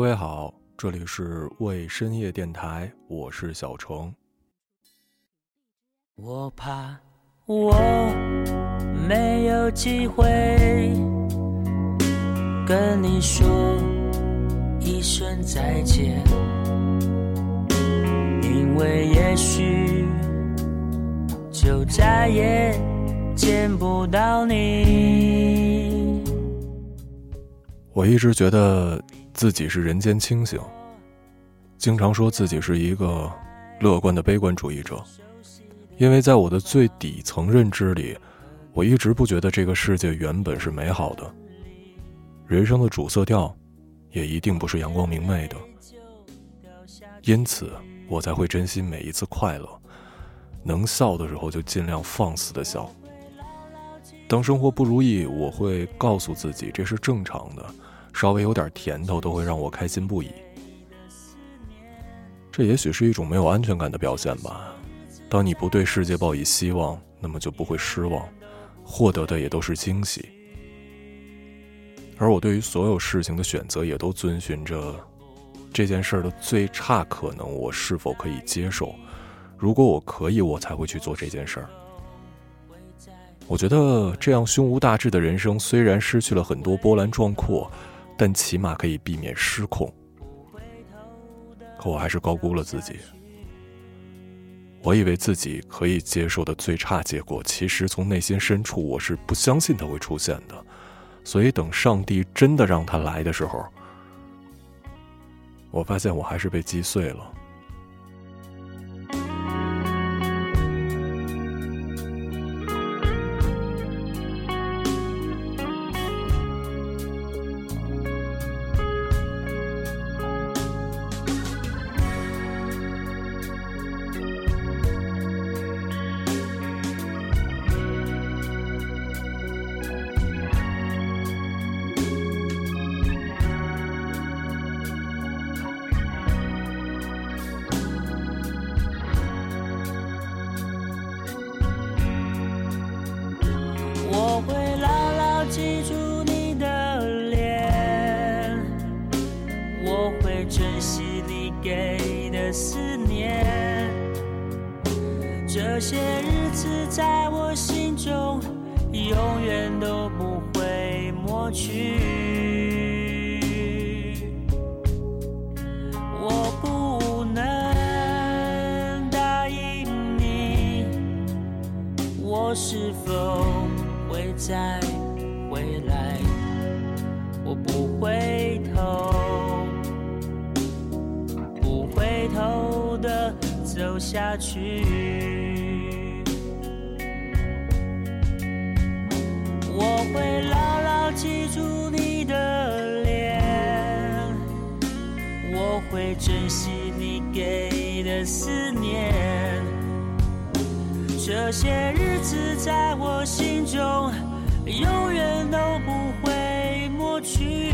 各位好，这里是为深夜电台，我是小程。我怕我没有机会跟你说一声再见，因为也许就再也见不到你。我一直觉得自己是人间清醒，经常说自己是一个乐观的悲观主义者，因为在我的最底层认知里，我一直不觉得这个世界原本是美好的，人生的主色调也一定不是阳光明媚的，因此我才会珍惜每一次快乐，能笑的时候就尽量放肆的笑。当生活不如意，我会告诉自己这是正常的，稍微有点甜头都会让我开心不已。这也许是一种没有安全感的表现吧。当你不对世界抱以希望，那么就不会失望，获得的也都是惊喜。而我对于所有事情的选择，也都遵循着这件事的最差可能，我是否可以接受？如果我可以，我才会去做这件事儿。我觉得这样胸无大志的人生，虽然失去了很多波澜壮阔，但起码可以避免失控。可我还是高估了自己。我以为自己可以接受的最差结果，其实从内心深处我是不相信它会出现的。所以等上帝真的让它来的时候，我发现我还是被击碎了。去。我不能答应你，我是否？会再回来，我不回头，不回头的走下去。我会来住你的脸，我会珍惜你给的思念。这些日子在我心中，永远都不会抹去。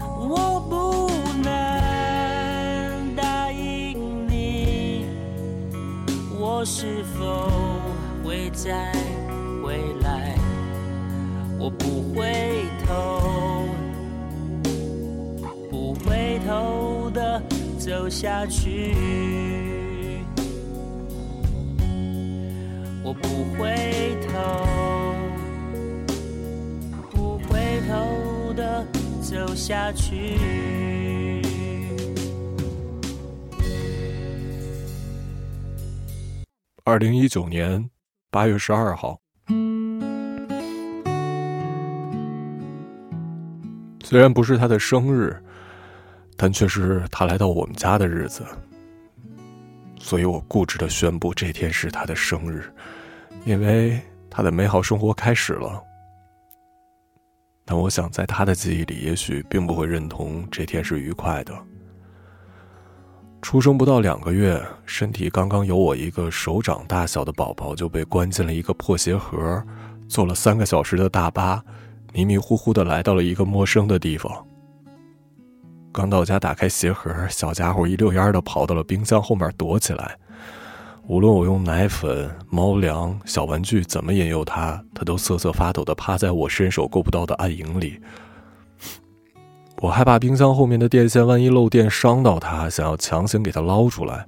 我不能答应你，我是否会再回来？我不回头，不回头的。走下去，我不回头，不回头的走下去。二零一九年八月十二号，虽然不是他的生日。但却是他来到我们家的日子，所以我固执的宣布这天是他的生日，因为他的美好生活开始了。但我想，在他的记忆里，也许并不会认同这天是愉快的。出生不到两个月，身体刚刚有我一个手掌大小的宝宝就被关进了一个破鞋盒，坐了三个小时的大巴，迷迷糊糊的来到了一个陌生的地方。刚到家，打开鞋盒，小家伙一溜烟的跑到了冰箱后面躲起来。无论我用奶粉、猫粮、小玩具怎么引诱它，它都瑟瑟发抖的趴在我伸手够不到的暗影里。我害怕冰箱后面的电线万一漏电伤到它，想要强行给它捞出来，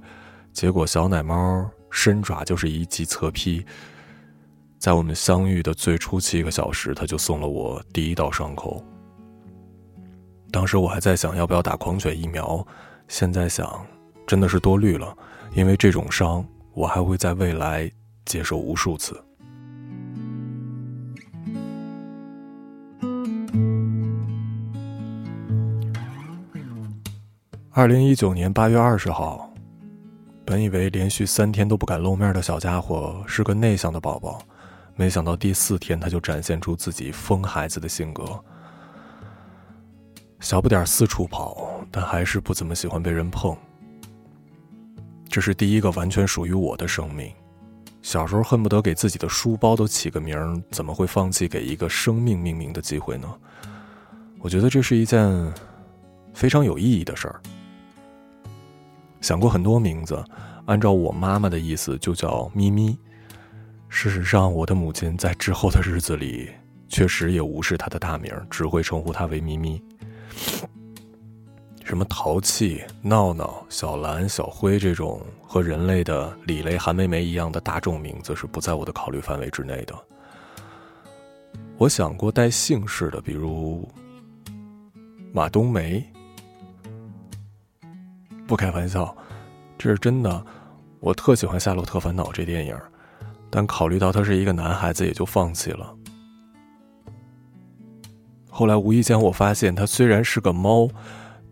结果小奶猫伸爪就是一记侧劈。在我们相遇的最初七个小时，他就送了我第一道伤口。当时我还在想要不要打狂犬疫苗，现在想，真的是多虑了，因为这种伤。我还会在未来接受无数次。二零一九年八月二十号，本以为连续三天都不敢露面的小家伙是个内向的宝宝，没想到第四天他就展现出自己疯孩子的性格。小不点四处跑，但还是不怎么喜欢被人碰。这是第一个完全属于我的生命。小时候恨不得给自己的书包都起个名，怎么会放弃给一个生命命名的机会呢？我觉得这是一件非常有意义的事儿。想过很多名字，按照我妈妈的意思就叫咪咪。事实上，我的母亲在之后的日子里确实也无视她的大名，只会称呼她为咪咪。什么淘气、闹闹、小蓝、小灰这种和人类的李雷、韩梅梅一样的大众名字是不在我的考虑范围之内的。我想过带姓氏的，比如马冬梅。不开玩笑，这是真的。我特喜欢《夏洛特烦恼》这电影，但考虑到他是一个男孩子，也就放弃了。后来无意间我发现，他虽然是个猫。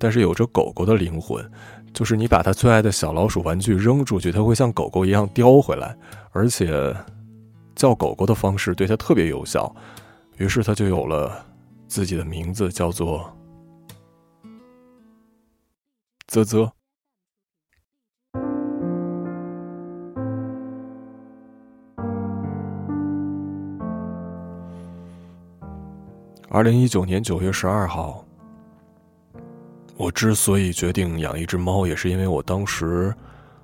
但是有着狗狗的灵魂，就是你把它最爱的小老鼠玩具扔出去，它会像狗狗一样叼回来，而且叫狗狗的方式对它特别有效，于是它就有了自己的名字，叫做啧啧。二零一九年九月十二号。我之所以决定养一只猫，也是因为我当时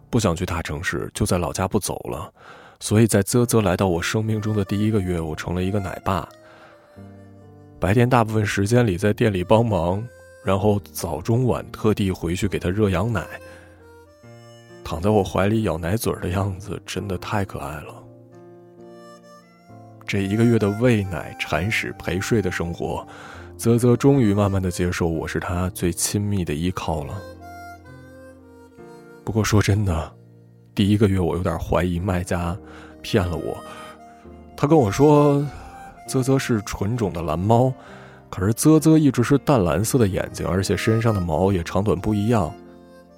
不想去大城市，就在老家不走了。所以在啧啧来到我生命中的第一个月，我成了一个奶爸。白天大部分时间里在店里帮忙，然后早中晚特地回去给他热羊奶。躺在我怀里咬奶嘴的样子，真的太可爱了。这一个月的喂奶、铲屎、陪睡的生活。啧啧终于慢慢的接受我是他最亲密的依靠了。不过说真的，第一个月我有点怀疑卖家骗了我。他跟我说，啧啧是纯种的蓝猫，可是啧啧一直是淡蓝色的眼睛，而且身上的毛也长短不一样。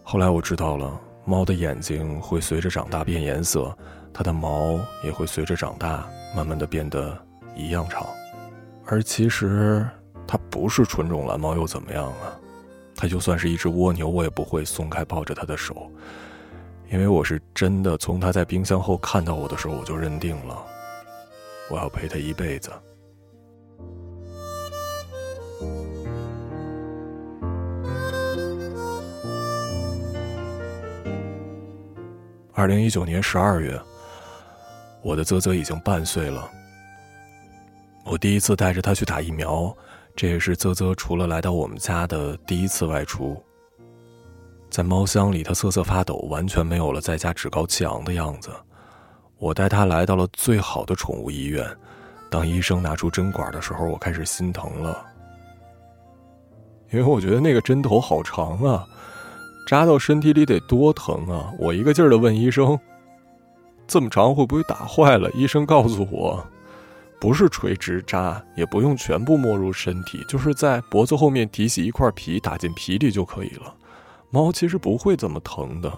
后来我知道了，猫的眼睛会随着长大变颜色，它的毛也会随着长大慢慢的变得一样长，而其实。它不是纯种蓝猫又怎么样啊？它就算是一只蜗牛，我也不会松开抱着它的手，因为我是真的从它在冰箱后看到我的时候，我就认定了，我要陪它一辈子。二零一九年十二月，我的啧啧已经半岁了，我第一次带着它去打疫苗。这也是啧啧除了来到我们家的第一次外出。在猫箱里，它瑟瑟发抖，完全没有了在家趾高气昂的样子。我带它来到了最好的宠物医院。当医生拿出针管的时候，我开始心疼了，因为我觉得那个针头好长啊，扎到身体里得多疼啊！我一个劲儿的问医生：“这么长会不会打坏了？”医生告诉我。不是垂直扎，也不用全部没入身体，就是在脖子后面提起一块皮，打进皮里就可以了。猫其实不会这么疼的，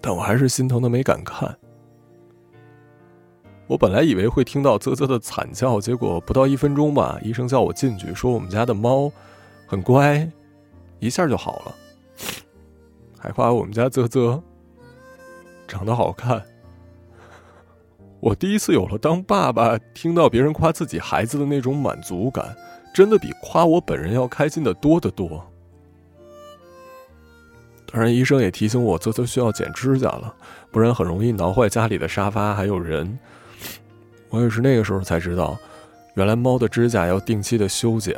但我还是心疼的没敢看。我本来以为会听到啧啧的惨叫，结果不到一分钟吧，医生叫我进去，说我们家的猫很乖，一下就好了，还夸我们家啧啧长得好看。我第一次有了当爸爸听到别人夸自己孩子的那种满足感，真的比夸我本人要开心的多得多。当然，医生也提醒我，泽泽需要剪指甲了，不然很容易挠坏家里的沙发还有人。我也是那个时候才知道，原来猫的指甲要定期的修剪。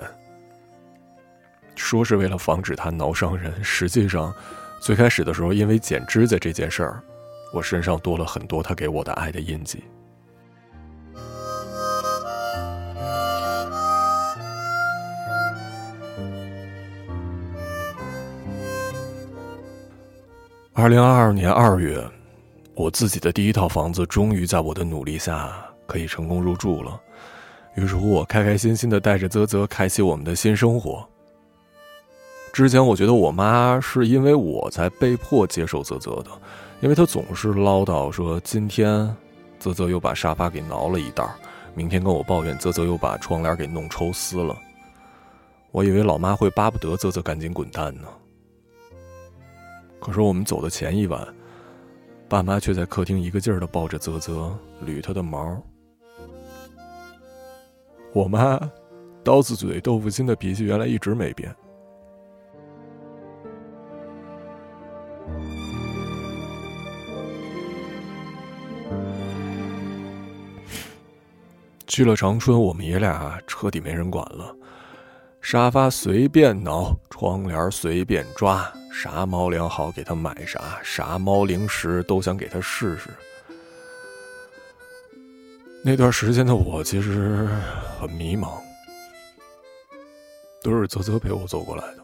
说是为了防止它挠伤人，实际上，最开始的时候，因为剪指甲这件事儿，我身上多了很多他给我的爱的印记。二零二二年二月，我自己的第一套房子终于在我的努力下可以成功入住了。于是乎，我开开心心的带着泽泽开启我们的新生活。之前我觉得我妈是因为我才被迫接受泽泽的，因为她总是唠叨说今天泽泽又把沙发给挠了一道，明天跟我抱怨泽泽又把窗帘给弄抽丝了。我以为老妈会巴不得泽泽赶紧滚蛋呢。可是我们走的前一晚，爸妈却在客厅一个劲儿的抱着泽泽捋他的毛。我妈刀子嘴豆腐心的脾气原来一直没变。去了长春，我们爷俩彻底没人管了，沙发随便挠，窗帘随便抓，啥猫粮好给他买啥，啥猫零食都想给他试试。那段时间的我其实很迷茫，都是泽泽陪我走过来的。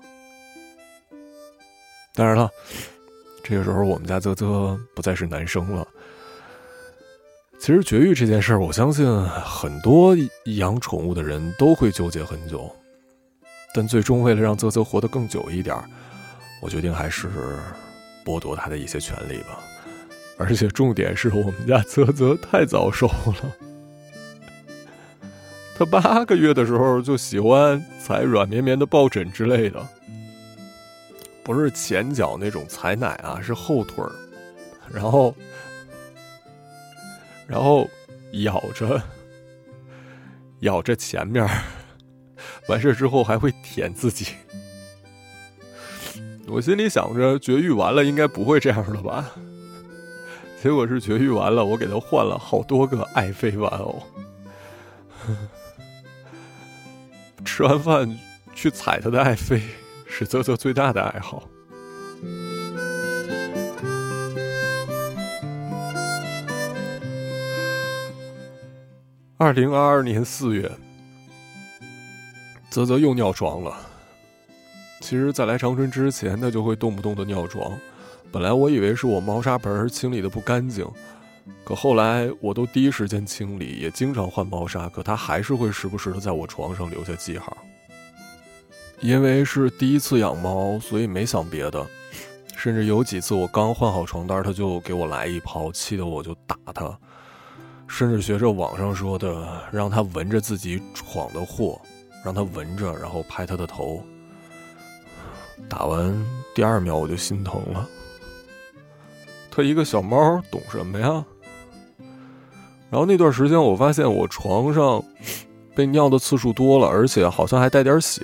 当然了，这个时候我们家泽泽不再是男生了。其实绝育这件事儿，我相信很多养宠物的人都会纠结很久，但最终为了让泽泽活得更久一点，我决定还是剥夺他的一些权利吧。而且重点是我们家泽泽太早熟了，他八个月的时候就喜欢踩软绵绵的抱枕之类的，不是前脚那种踩奶啊，是后腿儿，然后。然后咬着，咬着前面，完事之后还会舔自己。我心里想着，绝育完了应该不会这样了吧？结果是绝育完了，我给他换了好多个爱妃玩偶。吃完饭去踩他的爱妃，是泽泽最大的爱好。二零二二年四月，泽泽又尿床了。其实，在来长春之前，他就会动不动的尿床。本来我以为是我猫砂盆清理的不干净，可后来我都第一时间清理，也经常换猫砂，可他还是会时不时的在我床上留下记号。因为是第一次养猫，所以没想别的，甚至有几次我刚换好床单，他就给我来一泡，气得我就打他。甚至学着网上说的，让他闻着自己闯的祸，让他闻着，然后拍他的头。打完第二秒我就心疼了。他一个小猫懂什么呀？然后那段时间我发现我床上被尿的次数多了，而且好像还带点血，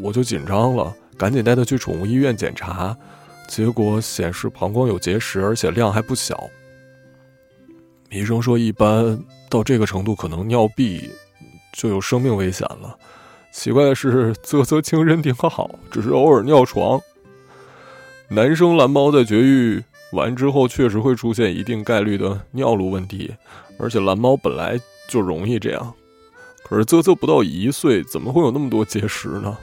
我就紧张了，赶紧带他去宠物医院检查，结果显示膀胱有结石，而且量还不小。医生说，一般到这个程度，可能尿闭就有生命危险了。奇怪的是，啧啧精神挺好，只是偶尔尿床。男生蓝猫在绝育完之后，确实会出现一定概率的尿路问题，而且蓝猫本来就容易这样。可是啧啧不到一岁，怎么会有那么多结石呢？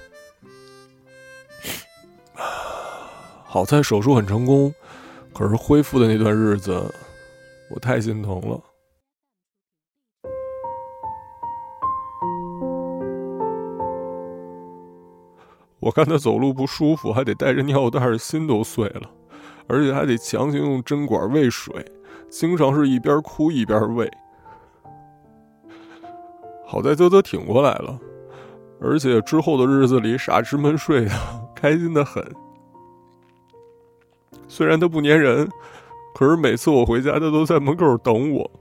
好在手术很成功，可是恢复的那段日子。我太心疼了。我看他走路不舒服，还得带着尿袋，心都碎了，而且还得强行用针管喂水，经常是一边哭一边喂。好在啧啧挺过来了，而且之后的日子里傻吃闷睡的，开心的很。虽然他不粘人。可是每次我回家，他都在门口等我。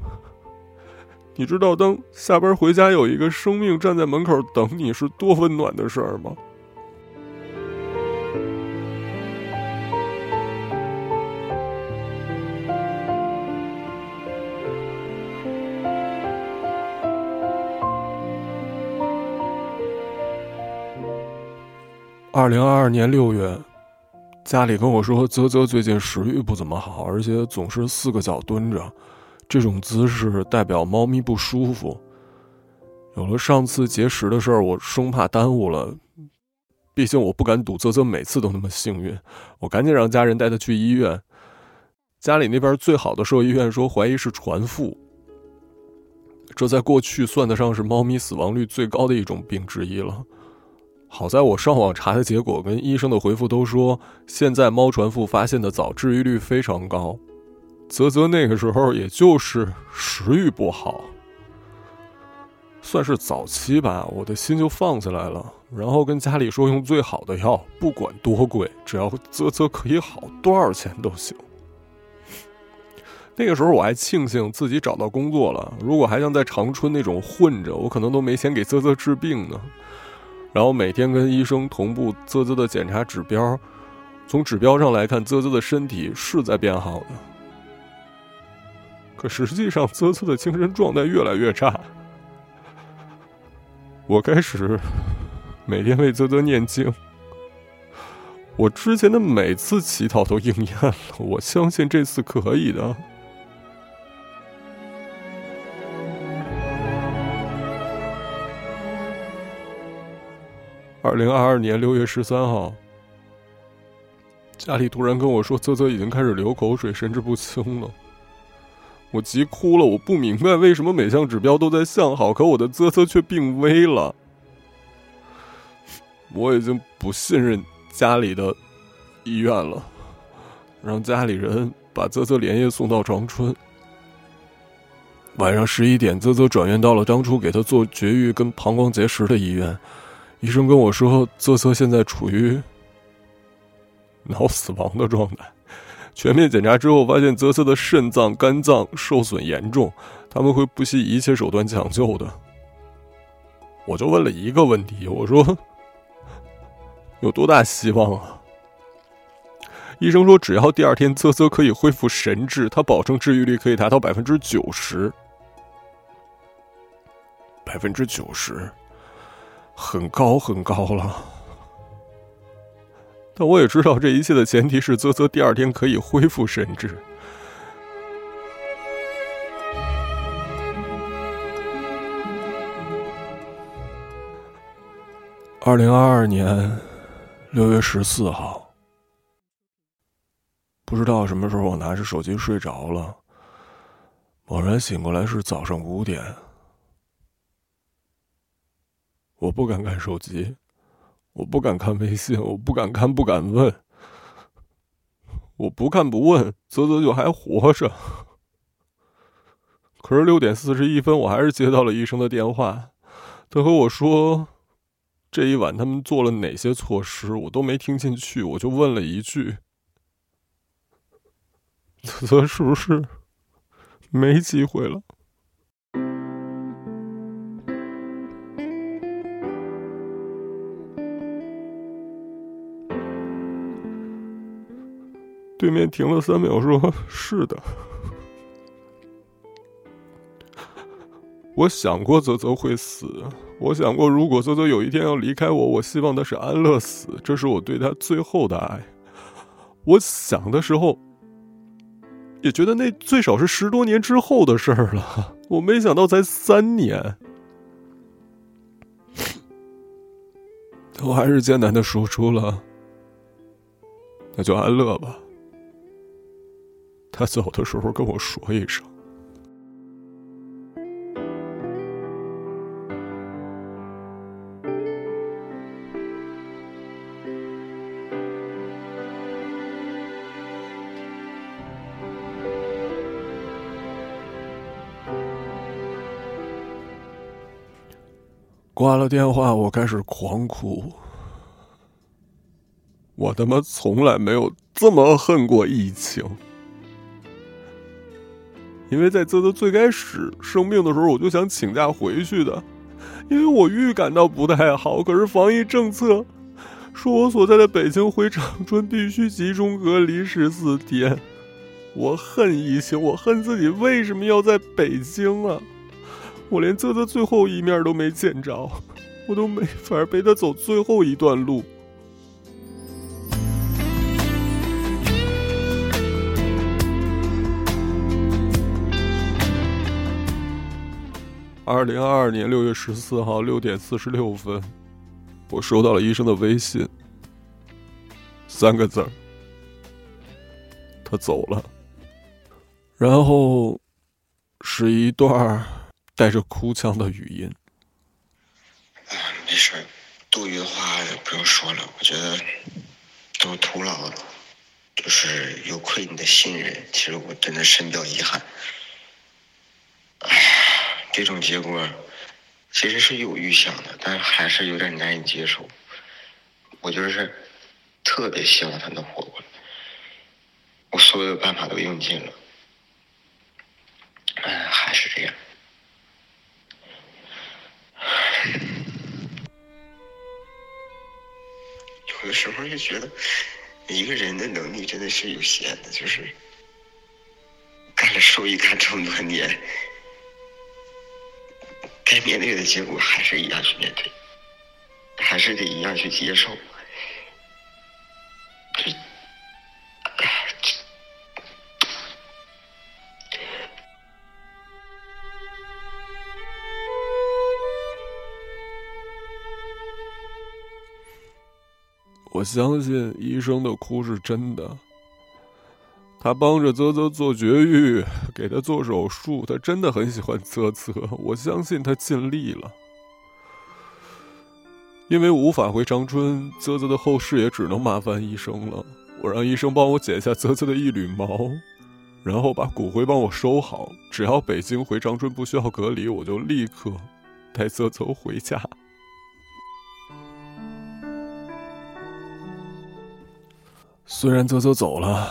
你知道，当下班回家有一个生命站在门口等你是多温暖的事儿吗？二零二二年六月。家里跟我说，泽泽最近食欲不怎么好，而且总是四个脚蹲着，这种姿势代表猫咪不舒服。有了上次节食的事儿，我生怕耽误了，毕竟我不敢赌泽泽每次都那么幸运。我赶紧让家人带他去医院。家里那边最好的兽医院说，怀疑是传腹。这在过去算得上是猫咪死亡率最高的一种病之一了。好在我上网查的结果跟医生的回复都说，现在猫传腹发现的早，治愈率非常高。泽泽那个时候也就是食欲不好，算是早期吧，我的心就放下来了。然后跟家里说用最好的药，不管多贵，只要泽泽可以好，多少钱都行。那个时候我还庆幸自己找到工作了，如果还像在长春那种混着，我可能都没钱给泽泽治病呢。然后每天跟医生同步啧啧的检查指标，从指标上来看，啧啧的身体是在变好的。可实际上，啧啧的精神状态越来越差。我开始每天为啧啧念经。我之前的每次祈祷都应验了，我相信这次可以的。二零二二年六月十三号，家里突然跟我说，泽泽已经开始流口水，神志不清了。我急哭了，我不明白为什么每项指标都在向好，可我的泽泽却病危了。我已经不信任家里的医院了，让家里人把泽泽连夜送到长春。晚上十一点，泽泽转院到了当初给他做绝育跟膀胱结石的医院。医生跟我说，泽泽现在处于 脑死亡的状态。全面检查之后，发现泽泽的肾脏、肝脏受损严重，他们会不惜一切手段抢救的。我就问了一个问题，我说：“ 有多大希望啊？”医生说，只要第二天泽泽可以恢复神智，他保证治愈率可以达到百分之九十，百分之九十。很高很高了，但我也知道这一切的前提是啧啧第二天可以恢复神智。二零二二年六月十四号，不知道什么时候我拿着手机睡着了，猛然醒过来是早上五点。我不敢看手机，我不敢看微信，我不敢看，不敢问。我不看不问，泽泽就还活着。可是六点四十一分，我还是接到了医生的电话，他和我说，这一晚他们做了哪些措施，我都没听进去，我就问了一句：“泽泽是不是没机会了？”对面停了三秒，说：“是的。”我想过泽泽会死，我想过如果泽泽有一天要离开我，我希望他是安乐死，这是我对他最后的爱。我想的时候，也觉得那最少是十多年之后的事儿了。我没想到才三年，我还是艰难的说出了：“那就安乐吧。”他走的时候跟我说一声。挂了电话，我开始狂哭。我他妈从来没有这么恨过疫情。因为在泽泽最开始生病的时候，我就想请假回去的，因为我预感到不太好。可是防疫政策说我所在的北京回长春必须集中隔离十四天。我恨疫情，我恨自己为什么要在北京啊！我连泽泽最后一面都没见着，我都没法陪他走最后一段路。二零二二年六月十四号六点四十六分，我收到了医生的微信，三个字儿：他走了。然后是一段带着哭腔的语音。啊，没事多余的话不用说了，我觉得都徒劳了，就是有亏你的信任。其实我真的深表遗憾。哎，这种结果其实是有预想的，但还是有点难以接受。我就是特别希望他能活过来，我所有的办法都用尽了，哎，还是这样。有的时候就觉得，一个人的能力真的是有限的，就是干了兽医干这么多年，该面对的结果还是一样去面对，还是得一样去接受。我相信医生的哭是真的。他帮着泽泽做绝育，给他做手术，他真的很喜欢泽泽。我相信他尽力了。因为无法回长春，泽泽的后事也只能麻烦医生了。我让医生帮我剪下泽泽的一缕毛，然后把骨灰帮我收好。只要北京回长春不需要隔离，我就立刻带泽泽回家。虽然泽泽走了，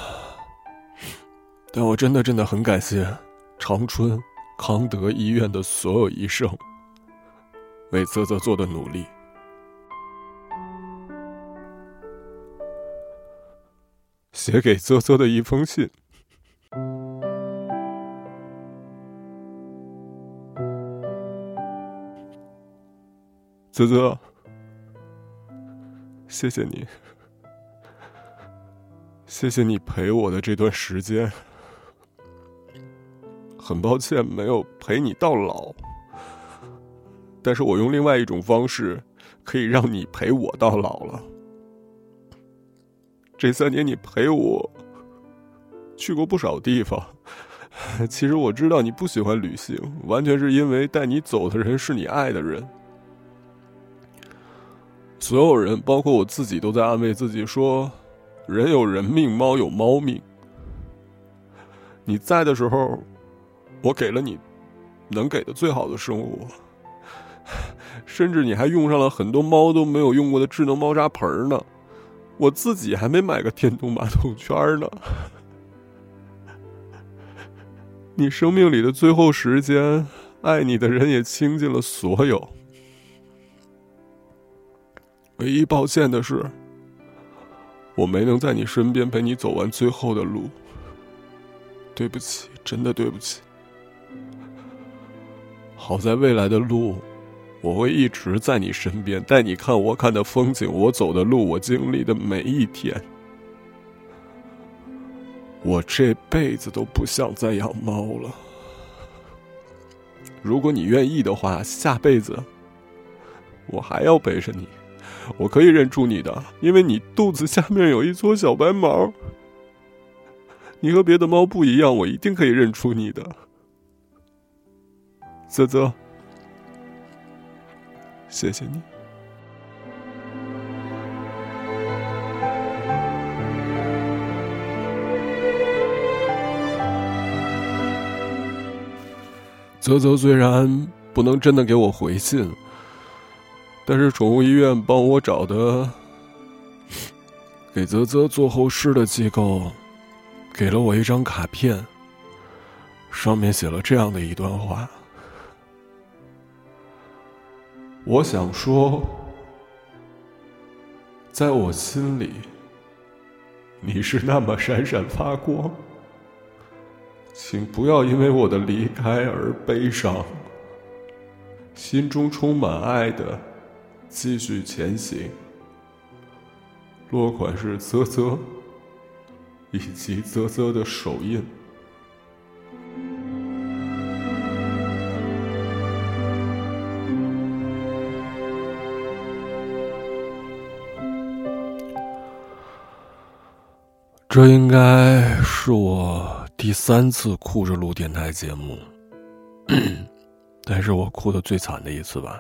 但我真的真的很感谢长春康德医院的所有医生为泽泽做的努力。写给泽泽的一封信，泽泽，谢谢你。谢谢你陪我的这段时间，很抱歉没有陪你到老，但是我用另外一种方式可以让你陪我到老了。这三年你陪我去过不少地方，其实我知道你不喜欢旅行，完全是因为带你走的人是你爱的人。所有人，包括我自己，都在安慰自己说。人有人命，猫有猫命。你在的时候，我给了你能给的最好的生活，甚至你还用上了很多猫都没有用过的智能猫砂盆呢。我自己还没买个电动马桶圈呢。你生命里的最后时间，爱你的人也倾尽了所有。唯一抱歉的是。我没能在你身边陪你走完最后的路，对不起，真的对不起。好在未来的路，我会一直在你身边，带你看我看的风景，我走的路，我经历的每一天。我这辈子都不想再养猫了。如果你愿意的话，下辈子我还要背着你。我可以认出你的，因为你肚子下面有一撮小白毛。你和别的猫不一样，我一定可以认出你的，泽泽。谢谢你。泽泽虽然不能真的给我回信。但是宠物医院帮我找的给泽泽做后事的机构，给了我一张卡片，上面写了这样的一段话：我想说，在我心里，你是那么闪闪发光，请不要因为我的离开而悲伤，心中充满爱的。继续前行。落款是啧啧，以及啧啧的手印。这应该是我第三次哭着录电台节目，但是我哭的最惨的一次吧。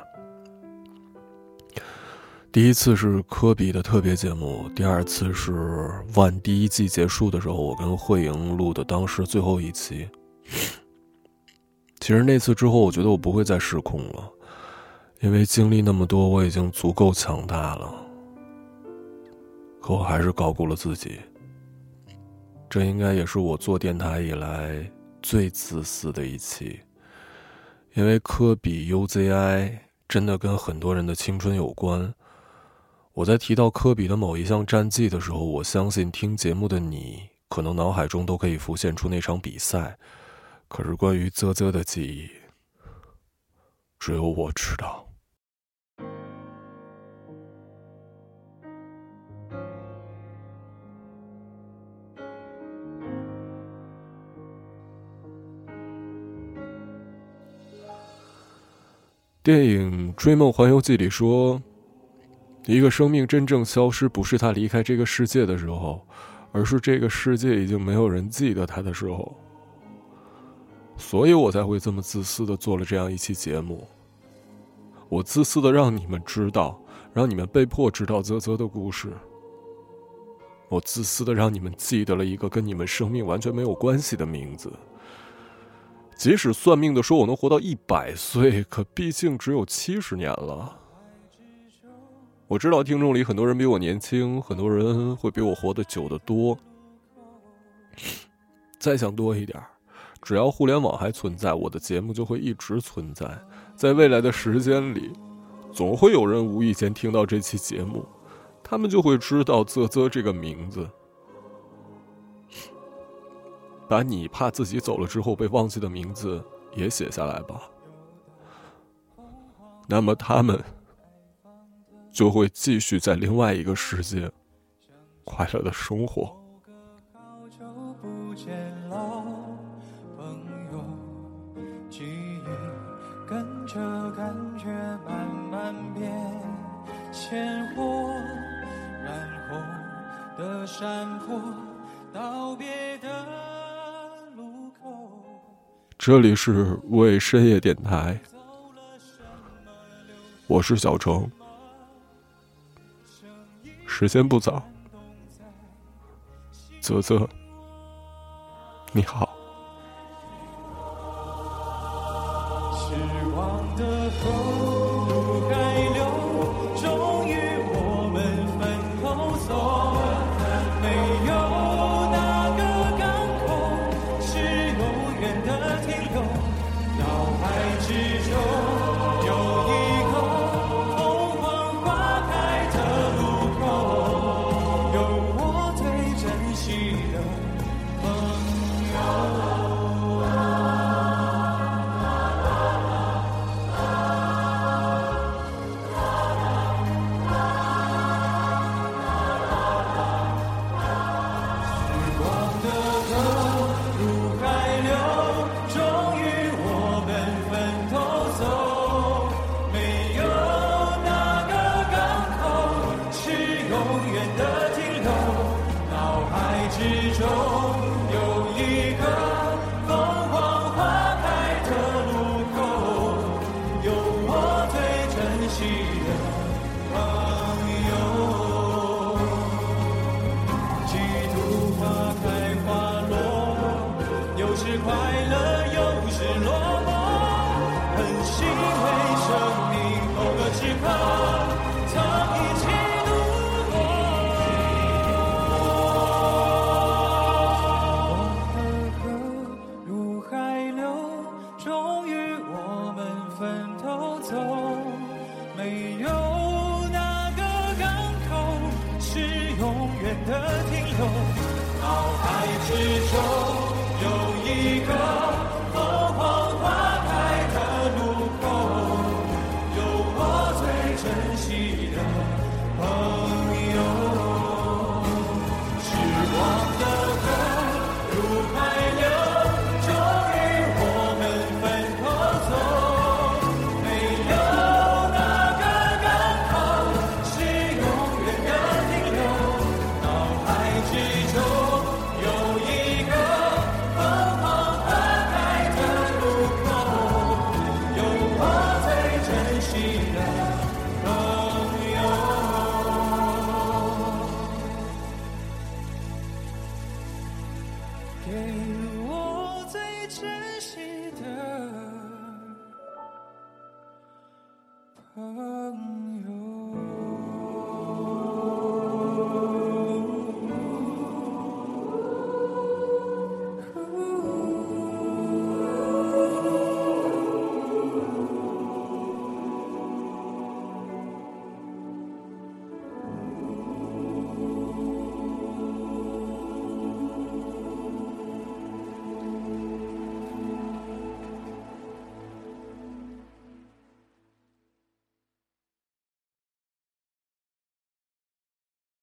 第一次是科比的特别节目，第二次是万第一季结束的时候，我跟慧莹录的当时最后一期。其实那次之后，我觉得我不会再失控了，因为经历那么多，我已经足够强大了。可我还是高估了自己。这应该也是我做电台以来最自私的一期，因为科比 UZI 真的跟很多人的青春有关。我在提到科比的某一项战绩的时候，我相信听节目的你可能脑海中都可以浮现出那场比赛。可是关于啧啧的记忆，只有我知道。电影《追梦环游记》里说，一个生命真正消失，不是他离开这个世界的时候，而是这个世界已经没有人记得他的时候。所以我才会这么自私的做了这样一期节目。我自私的让你们知道，让你们被迫知道泽泽的故事。我自私的让你们记得了一个跟你们生命完全没有关系的名字。即使算命的说我能活到一百岁，可毕竟只有七十年了。我知道听众里很多人比我年轻，很多人会比我活得久得多。再想多一点只要互联网还存在，我的节目就会一直存在。在未来的时间里，总会有人无意间听到这期节目，他们就会知道“啧啧”这个名字。把你怕自己走了之后被忘记的名字也写下来吧。那么他们就会继续在另外一个世界快乐的生活。跟着感觉慢慢变鲜活，然后的山坡，道别这里是为深夜电台，我是小程，时间不早，泽泽，你好。